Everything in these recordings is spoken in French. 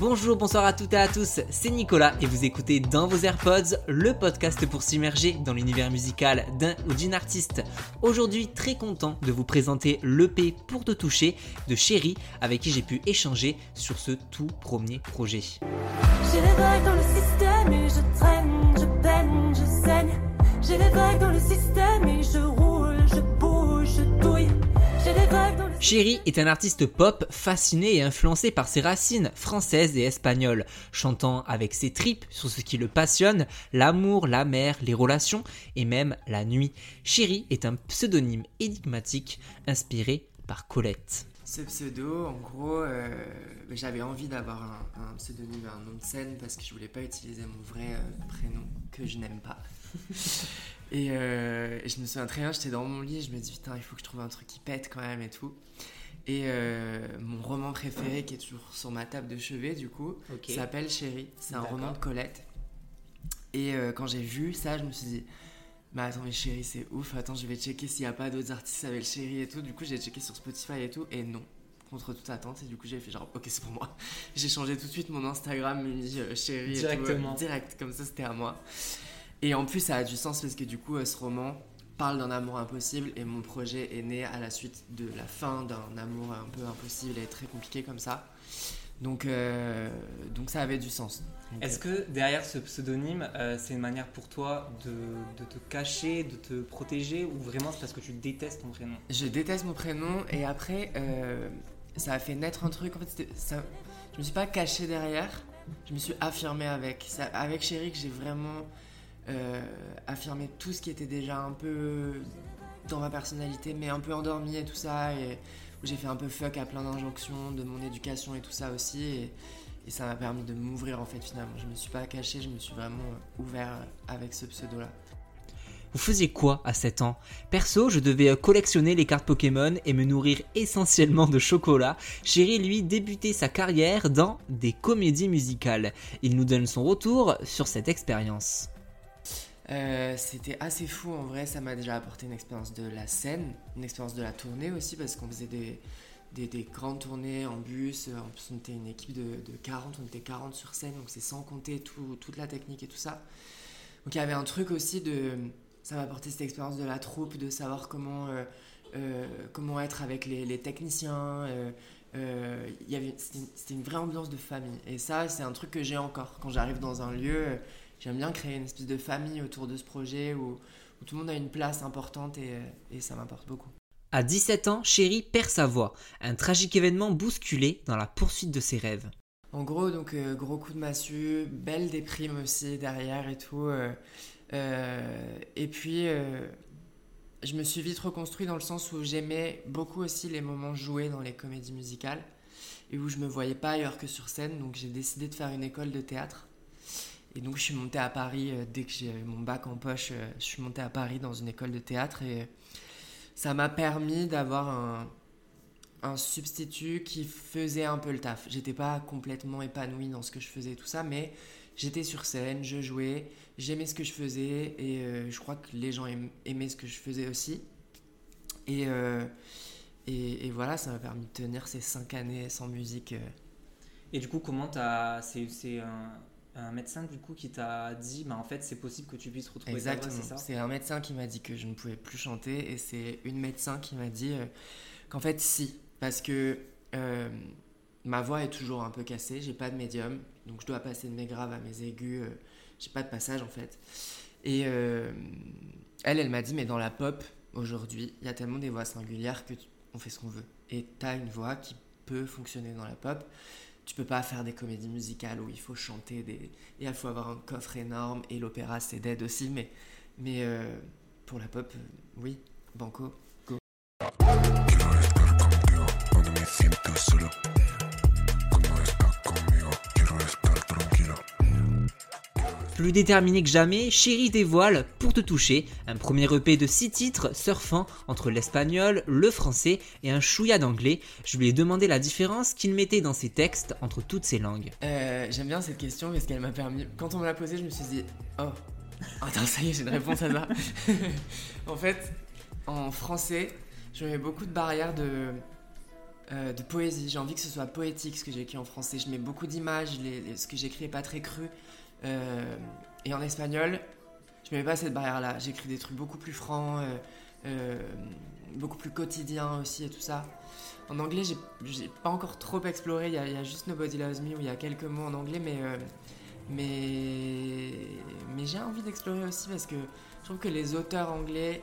Bonjour, bonsoir à toutes et à tous, c'est Nicolas et vous écoutez dans vos AirPods le podcast pour s'immerger dans l'univers musical d'un ou d'une artiste. Aujourd'hui, très content de vous présenter l'EP Pour te toucher de Chéri avec qui j'ai pu échanger sur ce tout premier projet. Chéri est un artiste pop fasciné et influencé par ses racines françaises et espagnoles, chantant avec ses tripes sur ce qui le passionne, l'amour, la mer, les relations et même la nuit. Chéri est un pseudonyme énigmatique inspiré par Colette. Ce pseudo, en gros, euh, j'avais envie d'avoir un, un pseudonyme, un nom de scène parce que je voulais pas utiliser mon vrai euh, prénom que je n'aime pas. et, euh, et je me souviens très bien, j'étais dans mon lit, je me dis putain, il faut que je trouve un truc qui pète quand même et tout. Et euh, mon roman préféré qui est toujours sur ma table de chevet, du coup, s'appelle Chérie. C'est un roman de Colette. Et euh, quand j'ai vu ça, je me suis dit, mais attends, mais Chérie, c'est ouf. Attends, je vais checker s'il n'y a pas d'autres artistes avec Chérie et tout. Du coup, j'ai checké sur Spotify et tout. Et non, contre toute attente. Et du coup, j'ai fait genre, ok, c'est pour moi. J'ai changé tout de suite mon Instagram, mis euh, Chérie. et tout, Directement. direct, comme ça, c'était à moi. Et en plus, ça a du sens parce que du coup, euh, ce roman parle d'un amour impossible et mon projet est né à la suite de la fin d'un amour un peu impossible et très compliqué comme ça. Donc, euh, donc ça avait du sens. Est-ce que derrière ce pseudonyme, euh, c'est une manière pour toi de, de te cacher, de te protéger, ou vraiment c'est parce que tu détestes ton vrai nom Je déteste mon prénom et après, euh, ça a fait naître un truc. En fait, ça, je me suis pas caché derrière, je me suis affirmé avec. Ça, avec Chéri, que j'ai vraiment euh, affirmé tout ce qui était déjà un peu dans ma personnalité, mais un peu endormi et tout ça. Et où j'ai fait un peu fuck à plein d'injonctions de mon éducation et tout ça aussi. Et, et ça m'a permis de m'ouvrir en fait finalement. Je me suis pas caché, je me suis vraiment ouvert avec ce pseudo-là. Vous faisiez quoi à 7 ans? Perso, je devais collectionner les cartes Pokémon et me nourrir essentiellement de chocolat. Chéri, lui, débutait sa carrière dans des comédies musicales. Il nous donne son retour sur cette expérience. Euh, c'était assez fou en vrai, ça m'a déjà apporté une expérience de la scène, une expérience de la tournée aussi parce qu'on faisait des, des, des grandes tournées en bus, Euh, en plus on était une équipe de, de 40, on était 40 sur scène donc c'est sans compter tout- toute la technique et tout ça. Donc il y avait un truc aussi de... Ça m'a apporté cette expérience de la troupe, de savoir comment, euh, comment être avec les, les techniciens. euh, c'était une vraie ambiance de famille et ça c'est un truc que j'ai encore quand j'arrive dans un lieu. J'aime bien créer une espèce de famille autour de ce projet où, où tout le monde a une place importante et, et ça m'importe beaucoup. À 17 ans, Chéri perd sa voix. Un tragique événement bousculé dans la poursuite de ses rêves. En gros, donc euh, gros coup de massue, belle déprime aussi derrière et tout. euh, euh, et puis, je me suis vite reconstruit dans le sens où j'aimais beaucoup aussi les moments joués dans les comédies musicales et où je me voyais pas ailleurs que sur scène. Donc j'ai décidé de faire une école de théâtre. Et donc je suis montée à Paris euh, dès que j'ai mon bac en poche. euh, je suis montée à Paris dans une école de théâtre et ça m'a permis d'avoir un, substitut qui faisait un peu le taf. J'étais pas complètement épanouie dans ce que je faisais tout ça, mais j'étais sur scène, je jouais, j'aimais ce que je faisais et euh, je crois que les gens aim- aimaient ce que je faisais aussi. Et, euh, et, voilà, ça m'a permis de tenir ces cinq années sans musique. euh. Et du coup, comment t'as. C'est un, un médecin du coup qui t'a dit, bah en fait c'est possible que tu puisses retrouver ta voix, Exactement. c'est ça? C'est un médecin qui m'a dit que je ne pouvais plus chanter et c'est une médecin qui m'a dit euh, qu'en fait si, parce que euh, ma voix est toujours un peu cassée, j'ai pas de médium, donc je dois passer de mes graves à mes aigus, euh, j'ai pas de passage en fait. Et elle, elle m'a dit mais dans la pop aujourd'hui, il y a tellement des voix singulières que tu- on fait ce qu'on veut. Et t'as une voix qui peut fonctionner dans la pop. Tu peux pas faire des comédies musicales où il faut chanter des, et il faut avoir un coffre énorme et l'opéra c'est dead aussi mais mais euh, pour la pop euh, oui. Banco Quiero Plus déterminé que jamais, Chéri dévoile Pour te toucher, un premier EP de 6 titres surfant entre l'espagnol, le français et un chouïa d'anglais. Je lui ai demandé la différence qu'il mettait dans ses textes entre toutes ces langues. Euh, j'aime bien cette question parce qu'elle m'a permis quand on me l'a posée je me suis dit oh attends ça y est j'ai une réponse à ça en fait en français je mets beaucoup de barrières de euh, de poésie. J'ai envie que ce soit poétique ce que j'écris en français. Je mets beaucoup d'images, ce que j'écris est pas très cru. Euh, et en espagnol, je mets pas cette barrière-là. J'écris des trucs beaucoup plus francs, euh, euh, beaucoup plus quotidiens aussi et tout ça. En anglais, j'ai pas encore trop exploré. Il y, a, y a juste Nobody Loves Me où il y a quelques mots en anglais, mais mais j'ai envie d'explorer aussi parce que je trouve que les auteurs anglais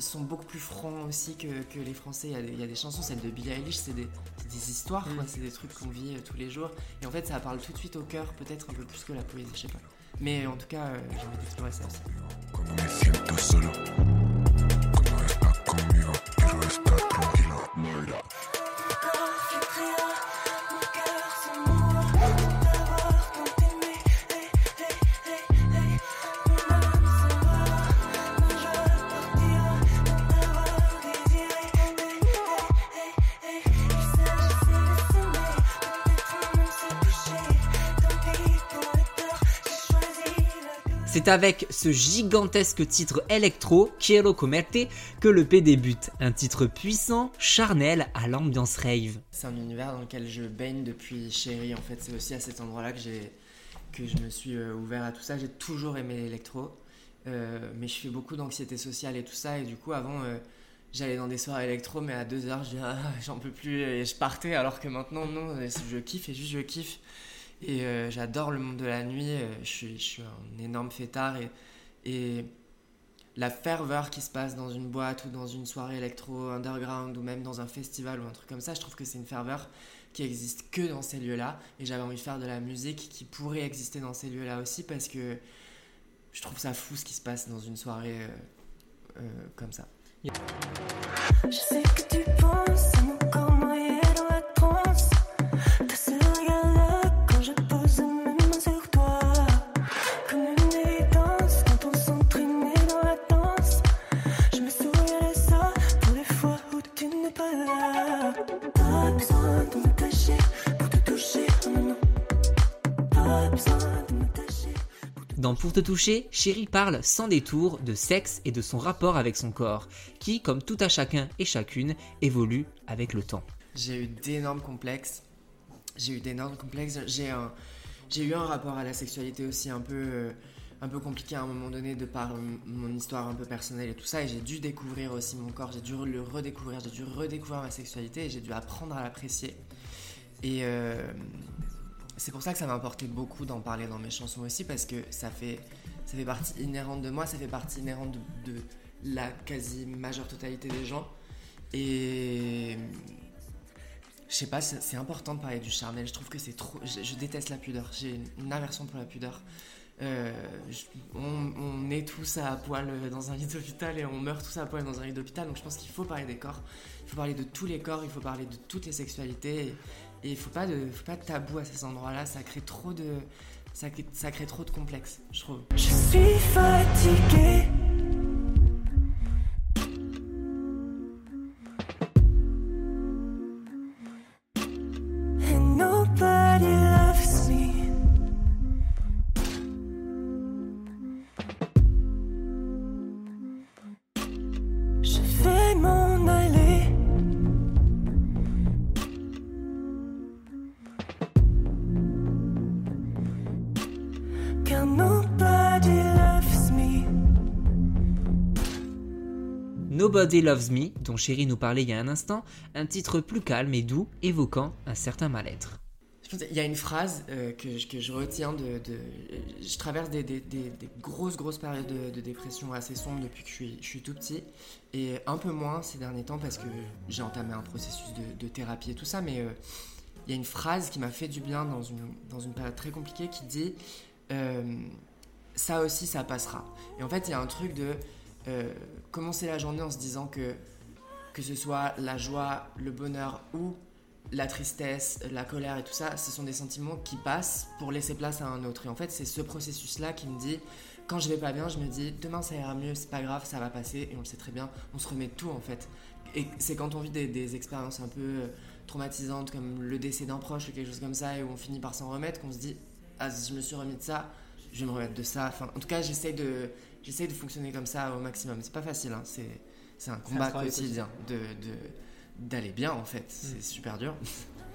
sont beaucoup plus francs aussi que, que les français. Il y, a des, il y a des chansons, celle de Billie Eilish, c'est des, histoires. Mm. c'est des trucs qu'on vit euh, tous les jours. Et en fait, ça parle tout de suite au cœur, peut-être un peu plus que la poésie, je sais pas. Mais en tout cas, euh, j'ai envie d'explorer ça aussi. C'est avec ce gigantesque titre électro, Quiero Comerte, que le P débute. Un titre puissant, charnel, à l'ambiance rave. C'est un univers dans lequel je baigne depuis chérie. En fait, c'est aussi à cet endroit-là que j'ai que je me suis euh, ouvert à tout ça. J'ai toujours aimé l'électro, euh, mais je fais beaucoup d'anxiété sociale et tout ça. Et du coup, avant, euh, j'allais dans des soirées électro, mais à 2 heures, j'en peux plus et je partais. Alors que maintenant, non, je kiffe et juste je kiffe. Et euh, j'adore le monde de la nuit. euh, je, suis, un énorme fêtard et, la ferveur qui se passe dans une boîte ou dans une soirée électro underground ou même dans un festival ou un truc comme ça, je trouve que c'est une ferveur qui existe que dans ces lieux-là. Et j'avais envie de faire de la musique qui pourrait exister dans ces lieux-là aussi parce que je trouve ça fou ce qui se passe dans une soirée euh, comme ça. Je sais que tu penses Dans Pour te toucher, Chéri parle sans détour de sexe et de son rapport avec son corps, qui, comme tout à chacun et chacune, évolue avec le temps. J'ai eu d'énormes complexes. J'ai eu d'énormes complexes. J'ai un, eu un rapport à la sexualité aussi un peu, euh, compliqué à un moment donné de par mon histoire un peu personnelle et tout ça. Et j'ai dû découvrir aussi mon corps. J'ai dû le redécouvrir. J'ai dû redécouvrir ma sexualité et j'ai dû apprendre à l'apprécier. Et euh, c'est pour ça que ça m'a importé beaucoup d'en parler dans mes chansons aussi parce que ça fait, ça fait partie inhérente de moi. Ça fait partie inhérente de, la quasi majeure totalité des gens. Et je sais pas, c'est important de parler du charnel. Je trouve que c'est trop. Je, déteste la pudeur. J'ai une aversion pour la pudeur. Euh, on, on est tous à poil dans un lit d'hôpital et on meurt tous à poil dans un lit d'hôpital. Donc je pense qu'il faut parler des corps. Il faut parler de tous les corps. Il faut parler de toutes les sexualités. Et, il faut pas de, faut pas de tabou à ces endroits-là. Ça crée trop de, ça, ça crée trop de complexes, je trouve. Je suis fatiguée. Nobody Loves Me, dont Chéri nous parlait il y a un instant, un titre plus calme et doux, évoquant un certain mal-être. Qu'il y a une phrase euh, que, je- retiens de, Je traverse des, grosses, grosses périodes de, dépression assez sombres depuis que je suis, tout petit. Et un peu moins ces derniers temps parce que j'ai entamé un processus de, de thérapie et tout ça. Mais euh, il y a une phrase qui m'a fait du bien dans une, dans une période très compliquée qui dit euh, Ça aussi, ça passera. Et en fait, il y a un truc de euh, commencer la journée en se disant que que ce soit la joie, le bonheur ou la tristesse, la colère et tout ça, ce sont des sentiments qui passent pour laisser place à un autre. Et en fait, c'est ce processus-là qui me dit, quand je vais pas bien, je me dis, demain ça ira mieux, c'est pas grave, ça va passer, et on le sait très bien, on se remet de tout en fait. Et c'est quand on vit des, expériences un peu euh, traumatisantes, comme le décès d'un proche ou quelque chose comme ça, et où on finit par s'en remettre, qu'on se dit, ah, je me suis remis de ça, je vais me remettre de ça. Enfin, en tout cas, j'essaie de, j'essaie de fonctionner comme ça au maximum. C'est pas facile, hein, c'est, un combat quotidien de, de, d'aller bien en fait. Mm. C'est super dur.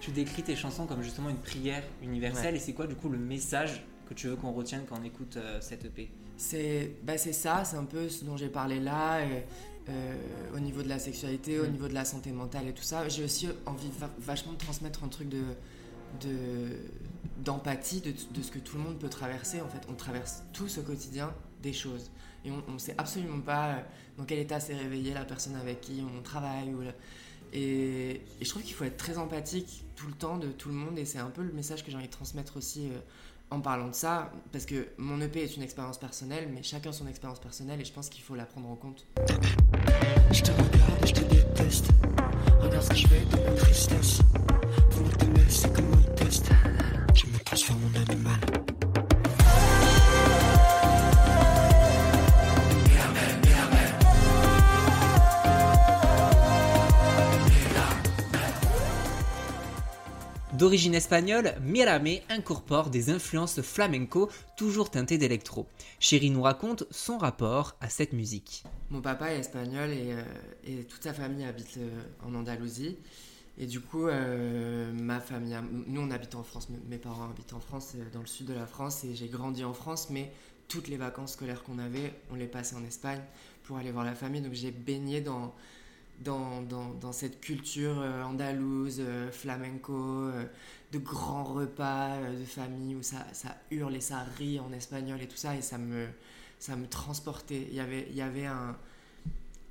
Tu décris tes chansons comme justement une prière universelle. Ouais. Et c'est quoi du coup le message que tu veux qu'on retienne quand on écoute euh, cette EP C'est bah c'est ça, c'est un peu ce dont j'ai parlé là, et, euh, au niveau de la sexualité, au Mm. niveau de la santé mentale et tout ça. J'ai aussi envie va- vachement de transmettre un truc de de- d'empathie de, de ce que tout le monde peut traverser. En fait, on traverse tous au quotidien choses. Et on ne sait absolument pas euh, dans quel état s'est réveillée la personne avec qui on travaille. Ou et, je trouve qu'il faut être très empathique tout le temps de tout le monde. Et c'est un peu le message que j'ai envie de transmettre aussi euh, en parlant de ça. Parce que mon EP est une expérience personnelle, mais chacun son expérience personnelle. Et je pense qu'il faut la prendre en compte. Je te regarde je te déteste. Regarde ce que je fais de ma tristesse. Pour c'est comme un test. Je me transforme en animal. D'origine espagnole, Mirame incorpore des influences flamenco toujours teintées d'électro. Chéri nous raconte son rapport à cette musique. Mon papa est espagnol et, euh, toute sa famille habite euh, en Andalousie. Et du coup, euh, ma famille, nous on habite en France, mes- parents habitent en France, dans le sud de la France, et j'ai grandi en France, mais toutes les vacances scolaires qu'on avait, on les passait en Espagne pour aller voir la famille. Donc j'ai baigné dans, dans, dans, dans cette culture euh, andalouse, euh, flamenco, euh, de grands repas de famille où ça, ça hurle et ça rit en espagnol et tout ça, et ça me, ça me transportait. Il y avait, il y avait un.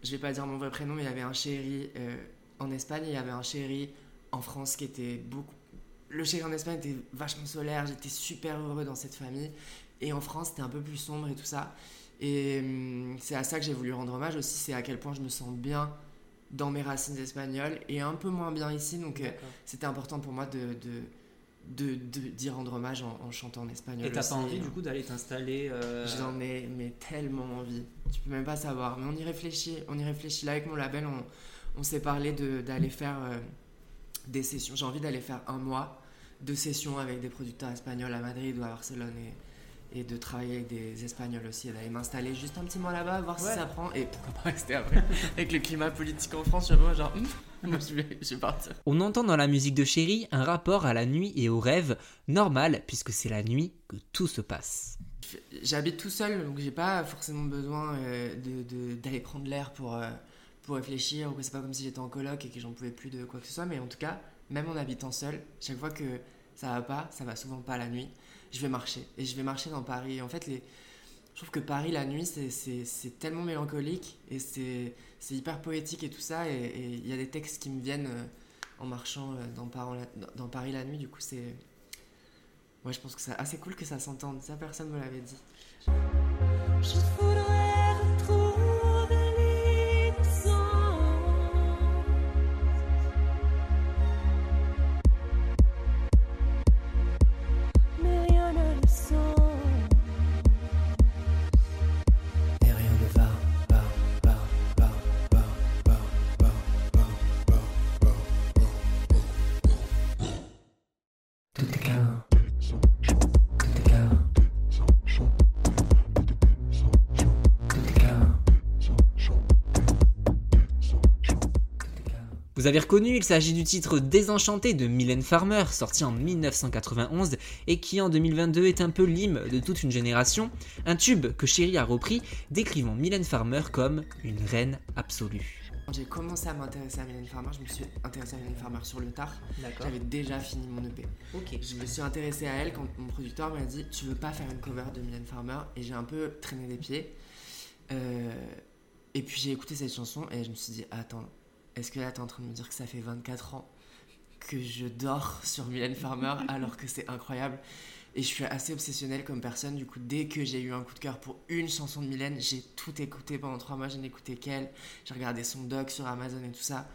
Je vais pas dire mon vrai prénom, mais il y avait un chéri en Espagne et il y avait un chéri en France qui était beaucoup. Le chéri en Espagne était vachement solaire, j'étais super heureux dans cette famille. Et en France, c'était un peu plus sombre et tout ça. Et hum, c'est à ça que j'ai voulu rendre hommage aussi, c'est à quel point je me sens bien dans mes racines espagnoles et un peu moins bien ici. Donc euh, c'était important pour moi de, de, de, de- d'y rendre hommage en, en chantant en espagnol. Et t'as pas envie du coup d'aller t'installer euh, J'en ai mais tellement envie. Tu peux même pas savoir. Mais on y réfléchit. On y réfléchit. Là, avec mon label, on, on s'est parlé de- d'aller faire euh, des sessions. J'ai envie d'aller faire un mois de sessions avec des producteurs espagnols à Madrid ou à Barcelone et, et de travailler avec des Espagnols aussi. D'aller m'installer juste un petit mois là-bas, voir Ouais. si ça prend. Et pourquoi pas rester après. avec le climat politique en France, je suis genre, hum, moi, je vais, je vais partir. On entend dans la musique de Chéri un rapport à la nuit et au rêve, normal puisque c'est la nuit que tout se passe. J'habite tout seul, donc j'ai pas forcément besoin euh, de- de- d'aller prendre l'air pour, euh, pour réfléchir, ou que c'est pas comme si j'étais en coloc et que j'en pouvais plus de quoi que ce soit, mais en tout cas, même en habitant seul, chaque fois que ça va pas, ça va souvent pas la nuit, je vais marcher. Et je vais marcher dans Paris. En fait, je trouve que Paris, la nuit, c'est- tellement mélancolique et c'est hyper poétique et tout ça, et il y a des textes qui me viennent euh, en marchant euh, dans, Paris la- nuit, du coup, c'est. Ouais, je pense que c'est assez cool que ça s'entende. Ça, personne me l'avait dit. Je Vous avez reconnu, il s'agit du titre Désenchanté de Mylène Farmer, sorti en 1991 et qui en 2022 est un peu l'hymne de toute une génération, un tube que Chéri a repris, décrivant Mylène Farmer comme une reine absolue. Quand j'ai commencé à m'intéresser à Mylène Farmer, je me suis intéressée à Mylène Farmer sur le tard. D'accord. J'avais déjà fini mon EP. Ok. Je me suis intéressée à elle quand mon producteur m'a dit Tu veux pas faire une cover de Mylène Farmer? Et j'ai un peu traîné des pieds. Euh, et puis j'ai écouté cette chanson et je me suis dit Attends, est-ce que là t'es en train de me dire que ça fait 24 ans que je dors sur Mylène Farmer alors que c'est incroyable? Et je suis assez obsessionnelle comme personne, du coup, dès que j'ai eu un coup de cœur pour une chanson de Mylène, j'ai tout écouté pendant trois mois, je écouté qu'elle, j'ai regardé son doc sur Amazon et tout ça.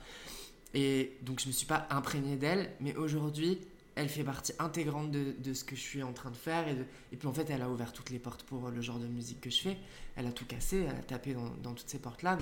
Et donc je me suis pas imprégnée d'elle, mais aujourd'hui, elle fait partie intégrante de, de ce que je suis en train de faire. Et, de- et puis en fait, elle a ouvert toutes les portes pour le genre de musique que je fais. Elle a tout cassé, elle a tapé dans, dans toutes ces portes-là.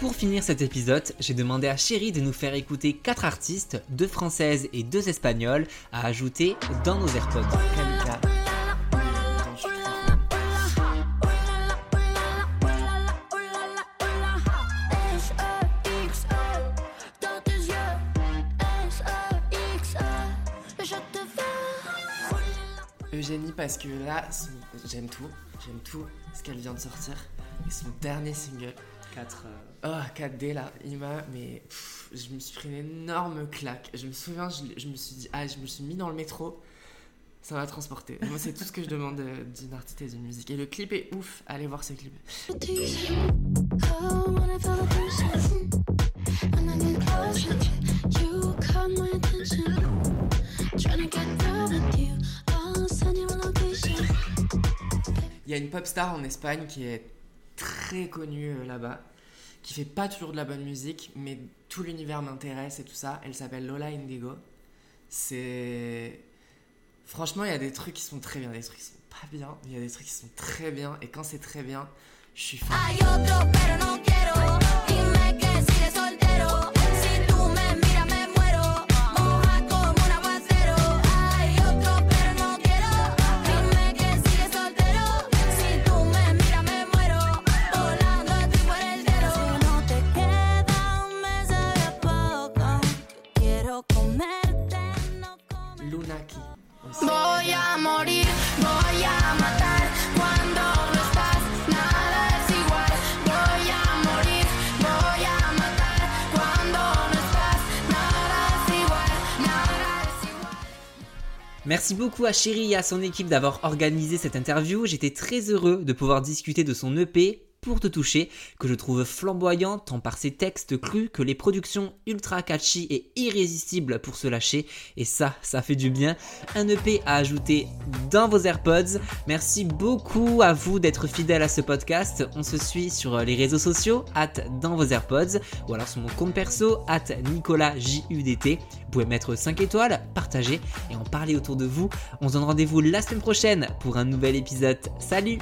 Pour finir cet épisode, j'ai demandé à Chéri de nous faire écouter 4 artistes, 2 françaises et 2 espagnoles, à ajouter dans nos AirPods. Eugénie parce que là, j'aime tout, j'aime tout ce qu'elle vient de sortir. Et son dernier single, 4. oh 4D là, il m'a, mais je me suis pris une énorme claque. Je me souviens, je, je me suis dit, ah, je me suis mis dans le métro, ça m'a transporté. Moi, c'est tout ce que je demande euh, d'une artiste et d'une musique. Et le clip est ouf, allez voir ce clip. Il y a une pop star en Espagne qui est très connue euh, là-bas, qui fait pas toujours de la bonne musique, mais tout l'univers m'intéresse et tout ça. Elle s'appelle Lola Indigo. C'est. Franchement, il y a des trucs qui sont très bien, des trucs qui sont pas bien, mais il y a des trucs qui sont très bien, et quand c'est très bien, je suis fan. Lunaki. aussi. Voy a morir, voy a matar cuando no estás, nada es igual. Voy a morir, voy a matar cuando no estás, nada es igual, nada es igual. Merci beaucoup à Chéri et à son équipe d'avoir organisé cette interview. J'étais très heureux de pouvoir discuter de son EP pour te toucher, que je trouve flamboyant tant par ses textes crus que les productions ultra catchy et irrésistibles pour se lâcher. Et ça, ça fait du bien. Un EP à ajouter dans vos AirPods. Merci beaucoup à vous d'être fidèles à ce podcast. On se suit sur les réseaux sociaux, at dans vos AirPods, ou alors sur mon compte perso, at Nicolas JUDT. Vous pouvez mettre 5 étoiles, partager et en parler autour de vous. On se donne rendez-vous la semaine prochaine pour un nouvel épisode. Salut